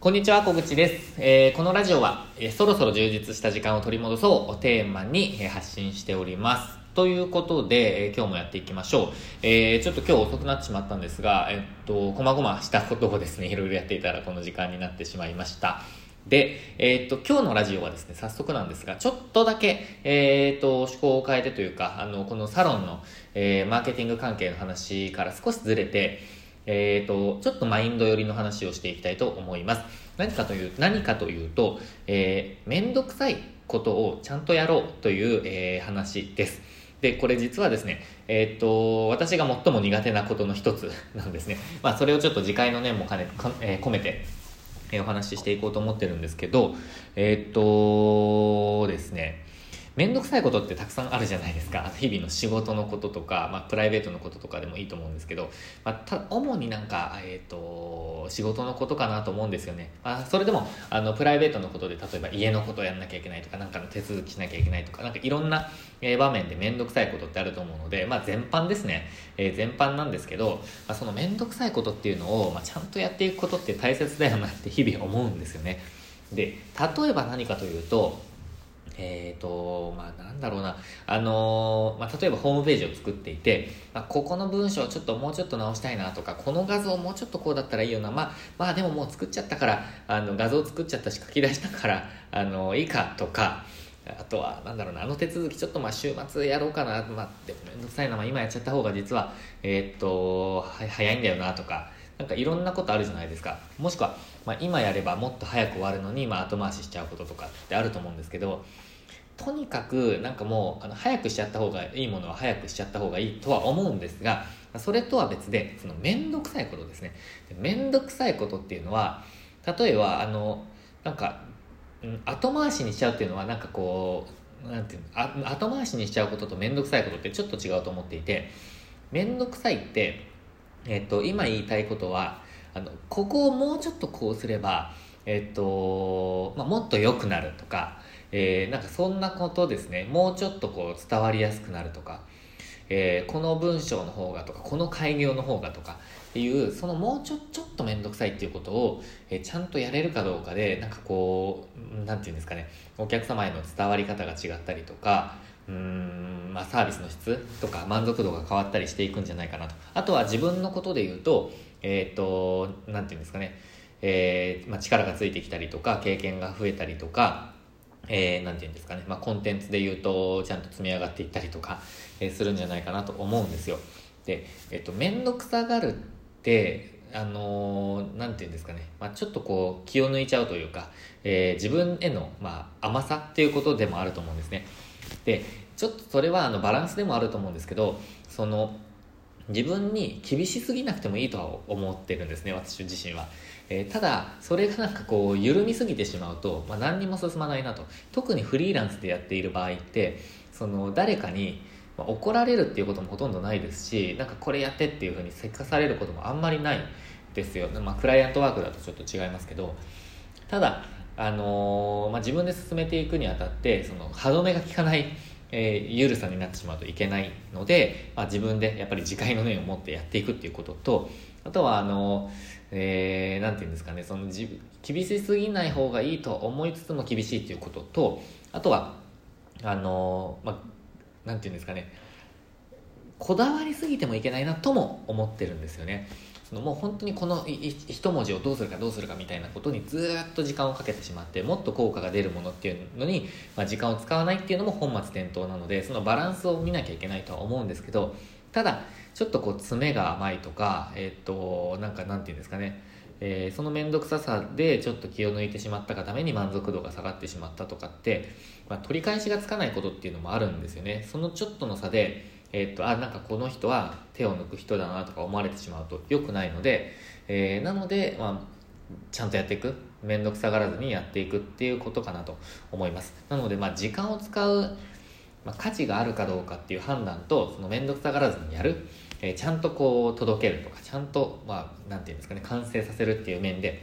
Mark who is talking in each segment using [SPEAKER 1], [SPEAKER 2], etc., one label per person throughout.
[SPEAKER 1] こんにちは、小口です。えーこのラジオは、えーそろそろ充実した時間を取り戻そうをテーマに、えー発信しております。ということで、えー今日もやっていきましょう。えーちょっと今日遅くなってしまったんですが、えっと、こまごましたことをですね、いろいろやっていたらこの時間になってしまいました。で、えっと、今日のラジオはですね、早速なんですが、ちょっとだけ、えっと、趣向を変えてというか、あの、このサロンの、えーマーケティング関係の話から少しずれて、えー、と、ちょっとマインド寄りの話をしていきたいと思います。何かという、何かというと、えー、めんどくさいことをちゃんとやろうという、えー話です。で、これ実はですね、えっ、と、私が最も苦手なことの一つ なんですね。まあ、それをちょっと次回の念も兼ね、かえー込めて、えーお話ししていこうと思ってるんですけど、えっ、とですね、めんどくさいことってたくさんあるじゃないですか。日々の仕事のこととか、まあ、プライベートのこととかでもいいと思うんですけど、まあ、た主になんか、えー、と仕事のことかなと思うんですよね、まあ、それでもあのプライベートのことで例えば家のことをやんなきゃいけないとかなんかの手続きしなきゃいけないとかなんかいろんな、場面でめんどくさいことってあると思うので、まあ、全般ですね、えー全般なんですけど、まあ、そのめんどくさいことっていうのを、まあ、ちゃんとやっていくことって大切だよなって日々思うんですよね。で例えば何かというとえーとまあ、なんだろうな、あのーまあ、例えばホームページを作っていて、まあ、ここの文章をちょっともうちょっと直したいなとかこの画像もうちょっとこうだったらいいよな、まあ、まあでももう作っちゃったからあの画像作っちゃったし書き出したからあのいいかとかあとはなんだろうなあの手続きちょっとまあ週末やろうかな、まあ、でもめんどくさいな、まあ、今やっちゃった方が実は、えーとは早いんだよなとかなんかいろんなことあるじゃないですか。もしくは、まあ、今やればもっと早く終わるのに、まあ、後回ししちゃうこととかってあると思うんですけどとにかくなんかもうあの早くしちゃった方がいいものは早くしちゃった方がいいとは思うんですがそれとは別でその面倒くさいことですね。面倒くさいことっていうのは例えばあのなんか、後回しにしちゃうっていうのはなんかこうなんていうの後回しにしちゃうことと面倒くさいことってちょっと違うと思っていて面倒くさいって、えっと今言いたいことはあのここをもうちょっとこうすれば、えっとまあ、もっと良くなるとかえーなんかそんなことですね。もうちょっとこう伝わりやすくなるとか、えーこの文章の方がとかこの開業の方がとかっていうそのもうちょちょっと面倒くさいっていうことを、えーちゃんとやれるかどうかでなんかこうなんていうんですかね。お客様への伝わり方が違ったりとかうーんまあ、サービスの質とか満足度が変わったりしていくんじゃないかなと。あとは自分のことで言うとえっ、となんていうんですかね、えーまあ、力がついてきたりとか経験が増えたりとかえーていうんですかね、まあ、コンテンツで言うとちゃんと積み上がっていったりとか、えーするんじゃないかなと思うんですよ。で、えっと面倒くさがるってあのーていうんですかね、まあ、ちょっとこう気を抜いちゃうというか、えー自分への、まあ、甘さっていうことでもあると思うんですね。でちょっとそれはあのバランスでもあると思うんですけどその自分に厳しすぎなくてもいいとは思ってるんですね私自身は、えーただそれがなんかこう緩みすぎてしまうと、まあ、何にも進まないなと。特にフリーランスでやっている場合ってその誰かに怒られるっていうこともほとんどないですしなんかこれやってっていうふうにせかされることもあんまりないですよ、まあ、クライアントワークだとちょっと違いますけど。ただ、あのーまあ、自分で進めていくにあたってその歯止めが効かない、えー緩さになってしまうといけないので、まあ、自分でやっぱり自戒の念を持ってやっていくっていうこととあとはあのえーなんていうんですかねその自厳しすぎない方がいいと思いつつも厳しいっていうこととあとはあのまあていうんですかねこだわりすぎてもいけないなとも思ってるんですよね。そのもう本当にこのいい一文字をどうするかどうするかみたいなことにずっと時間をかけてしまってもっと効果が出るものっていうのに、まあ、時間を使わないっていうのも本末転倒なのでそのバランスを見なきゃいけないとは思うんですけどただちょっとこう詰めが甘いとかえっ、となんかなんていうんですかね。えーその面倒くささでちょっと気を抜いてしまったがために満足度が下がってしまったとかって、まあ、取り返しがつかないことっていうのもあるんですよね。そのちょっとの差で、えっとあなんかこの人は手を抜く人だなとか思われてしまうと良くないので、えーなので、まあ、ちゃんとやっていく。面倒くさがらずにやっていくっていうことかなと思います。なので、まあ、時間を使うまあ、価値があるかどうかっていう判断とその面倒くさがらずにやる、えーちゃんとこう届けるとかちゃんとまあなんていうんですかね完成させるっていう面で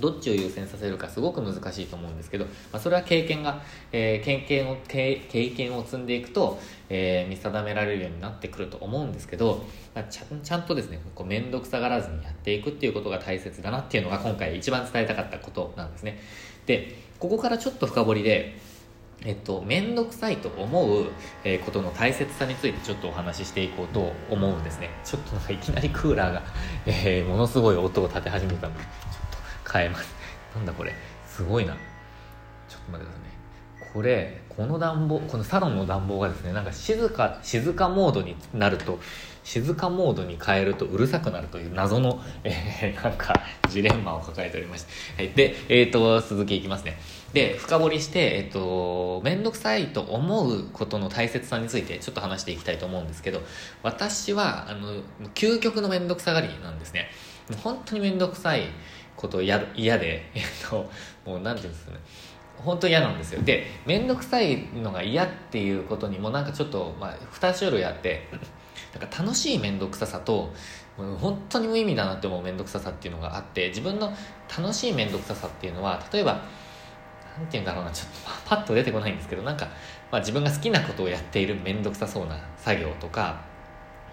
[SPEAKER 1] どっちを優先させるかすごく難しいと思うんですけど、まあ、それは経験が、えー、経験を経験を積んでいくと、えー、見定められるようになってくると思うんですけど、まあ、ちゃちゃんとですね面倒くさがらずにやっていくっていうことが大切だなっていうのが今回一番伝えたかったことなんですねでここからちょっと深掘りでえっと、めんどくさいと思う、え、ことの大切さについてちょっとお話ししていこうと思うんですね。ちょっとなんかいきなりクーラーが、えー、ものすごい音を立て始めたので、ちょっと変えます。なんだこれ。すごいな。ちょっと待ってくださいね。これ、この暖房、このサロンの暖房がですね、なんか静か、静かモードになると、静かモードに変えるとうるさくなるという謎の、えー、なんかジレンマを抱えておりまして。はい、で、えっ、ー、と、続きいきますね。で、深掘りして、えっ、と、めんどくさいと思うことの大切さについてちょっと話していきたいと思うんですけど、私は、あの、究極のめんどくさがりなんですね。本当にめんどくさいこと 嫌で、えっ、と、もうなんていうんですかね。本当嫌なんですよ。で、めんどくさいのが嫌っていうことにもなんかちょっと、まあ、2種類あって、なんか楽しい面倒くささと本当に無意味だなって思う面倒くささっていうのがあって自分の楽しい面倒くささっていうのは例えば何て言うんだろうなちょっとパッと出てこないんですけどなんか、まあ、自分が好きなことをやっている面倒くさそうな作業とか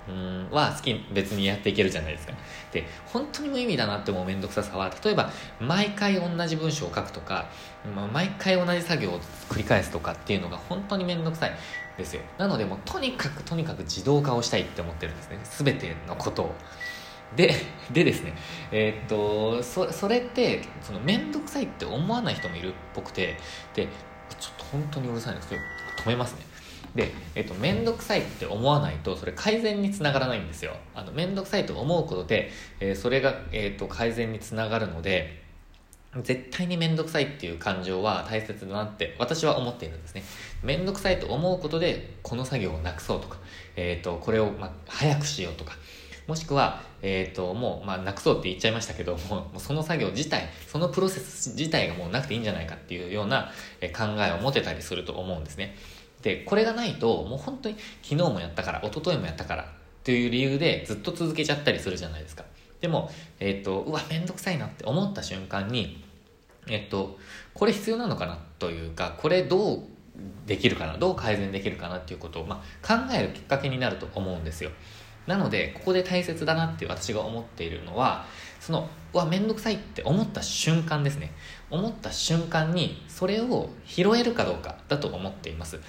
[SPEAKER 1] うん。は好き別にやっていけるじゃないですか。で本当に無意味だなって思う面倒くささは。例えば毎回同じ文章を書くとか、まあ、毎回同じ作業を繰り返すとかっていうのが本当に面倒くさい。ですよ。なのでもうとにかくとにかく自動化をしたいって思ってるんですね。全てのことを。ででですねえー、っとそそれってその面倒くさいって思わない人もいるっぽくてでちょっと本当にうるさいんですけど止めますね。で、えっと、めんどくさいって思わないと、それ改善につながらないんですよ。あの、めんどくさいと思うことで、えー、それが、えっと、改善につながるので、絶対にめんどくさいっていう感情は大切だなって私は思っているんですね。めんどくさいと思うことで、この作業をなくそうとか、えっ、ー、と、これを、ま、早くしようとか、もしくは、えっ、ー、と、もう、まあ、なくそうって言っちゃいましたけども、もうその作業自体、そのプロセス自体がもうなくていいんじゃないかっていうような考えを持てたりすると思うんですね。で、これがないと、もう本当に昨日もやったから、一昨日もやったからっていう理由でずっと続けちゃったりするじゃないですか。でも、えっ、と、うわ、めんどくさいなって思った瞬間に、えっと、これ必要なのかなというか、これどうできるかな、どう改善できるかなっていうことを、まあ、考えるきっかけになると思うんですよ。なので、ここで大切だなって私が思っているのは、その、うわ、めんどくさいって思った瞬間ですね。思った瞬間に、それを拾えるかどうかだと思っています。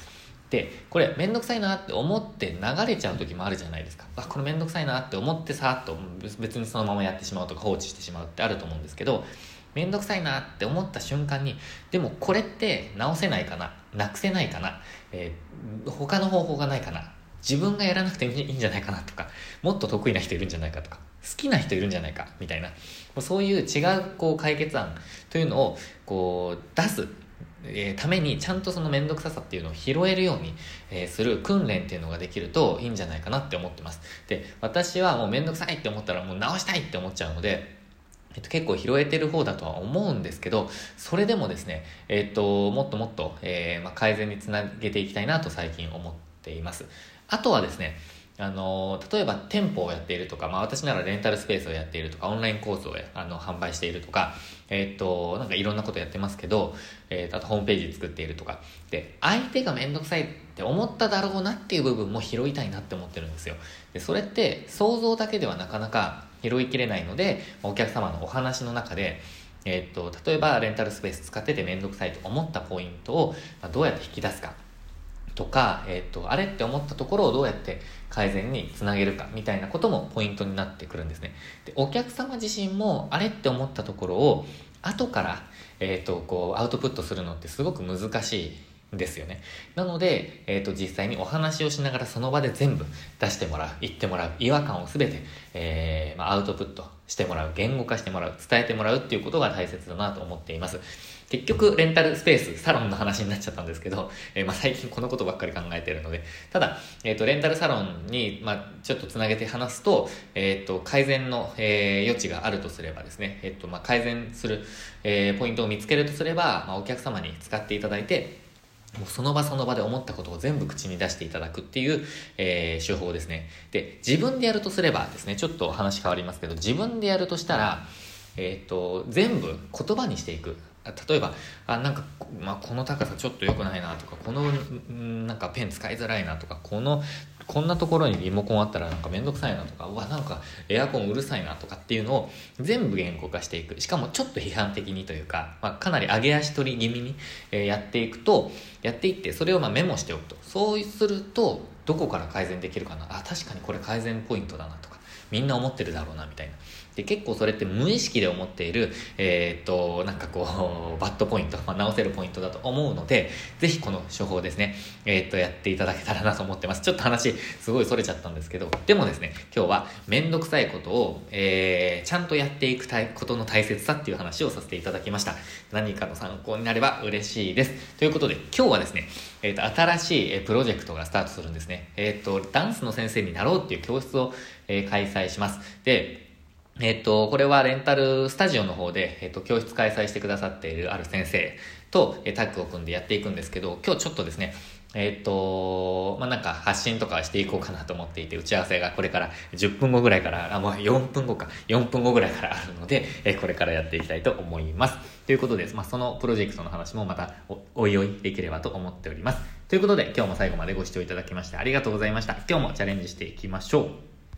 [SPEAKER 1] でこれ面倒くさいなって思って流れちゃう時もあるじゃないですか。あこれ面倒くさいなって思ってさっと別にそのままやってしまうとか放置してしまうってあると思うんですけど面倒くさいなって思った瞬間にでもこれって直せないかななくせないかな、えー、他の方法がないかな自分がやらなくていいんじゃないかなとかもっと得意な人いるんじゃないかとか好きな人いるんじゃないかみたいなそういう違うこう解決案というのをこう出すえー、ためにちゃんとその面倒くささっていうのを拾えるように、えー、する訓練っていうのができるといいんじゃないかなって思ってますで私はもう面倒くさいって思ったらもう直したいって思っちゃうのでえっと、結構拾えてる方だとは思うんですけど、それでもですね、えっと、もっともっと、えー、まあ、改善につなげていきたいなと最近思っています。あとはですね、あの例えば店舗をやっているとか、まあ、私ならレンタルスペースをやっているとかオンラインコースをあの販売しているとか、え、っとなんかいろんなことやってますけど、えー、とあとホームページ作っているとか。で相手が面倒くさいって思っただろうなっていう部分も拾いたいなって思ってるんですよ。でそれって想像だけではなかなか拾いきれないのでお客様のお話の中でえ、っと例えばレンタルスペース使ってて面倒くさいと思ったポイントをどうやって引き出すかとか、えっ、と、あれって思ったところをどうやって改善につなげるかみたいなこともポイントになってくるんですね。で、お客様自身もあれって思ったところを後から、えっ、ー、と、こう、アウトプットするのってすごく難しいんですよね。なので、えっ、ー、と、実際にお話をしながらその場で全部出してもらう、言ってもらう、違和感をすべて、えー、まあ、アウトプットしてもらう、言語化してもらう、伝えてもらうっていうことが大切だなと思っています。結局、レンタルスペース、サロンの話になっちゃったんですけど、えー、まあ、最近このことばっかり考えてるので、ただ、えっ、ー、と、レンタルサロンに、まあ、ちょっとつなげて話すと、えっ、ー、と、改善の、え余地があるとすればですね、えっ、と、まあ、改善する、えポイントを見つけるとすれば、まあ、お客様に使っていただいて、もうその場その場で思ったことを全部口に出していただくっていう、えー、手法ですね。で、自分でやるとすればですね、ちょっと話変わりますけど、自分でやるとしたら、えっ、と、全部言葉にしていく。例えば、あ、なんか、まあ、この高さちょっと良くないなとか、この、なんかペン使いづらいなとか、この、こんなところにリモコンあったらなんかめんどくさいなとか、うわ、なんかエアコンうるさいなとかっていうのを全部言語化していく。しかもちょっと批判的にというか、まあ、かなり上げ足取り気味に、えやっていくと、やっていって、それをまメモしておくと。そうすると、どこから改善できるかな。あ、確かにこれ改善ポイントだなとか、みんな思ってるだろうなみたいな。で結構それって無意識で思っている、えー、っと、なんかこう、バッドポイント、まあ、直せるポイントだと思うので、ぜひこの処方ですね、えー、っと、やっていただけたらなと思ってます。ちょっと話、すごい逸れちゃったんですけど、でもですね、今日はめんどくさいことを、えー、ちゃんとやっていくことの大切さっていう話をさせていただきました。何かの参考になれば嬉しいです。ということで、今日はですね、えっ、と、新しいプロジェクトがスタートするんですね。えっ、と、ダンスの先生になろうっていう教室を、え開催します。で、えっと、これはレンタルスタジオの方で、えっと、教室開催してくださっているある先生と、えタッグを組んでやっていくんですけど、今日ちょっとですね、えっと、まあ、なんか発信とかしていこうかなと思っていて、打ち合わせがこれから10分後ぐらいから、あ、もう4分後か、4分後ぐらいからあるので、えこれからやっていきたいと思います。ということで、まあ、そのプロジェクトの話もまたお、おいおいできればと思っております。ということで、今日も最後までご視聴いただきましてありがとうございました。今日もチャレンジしていきましょう。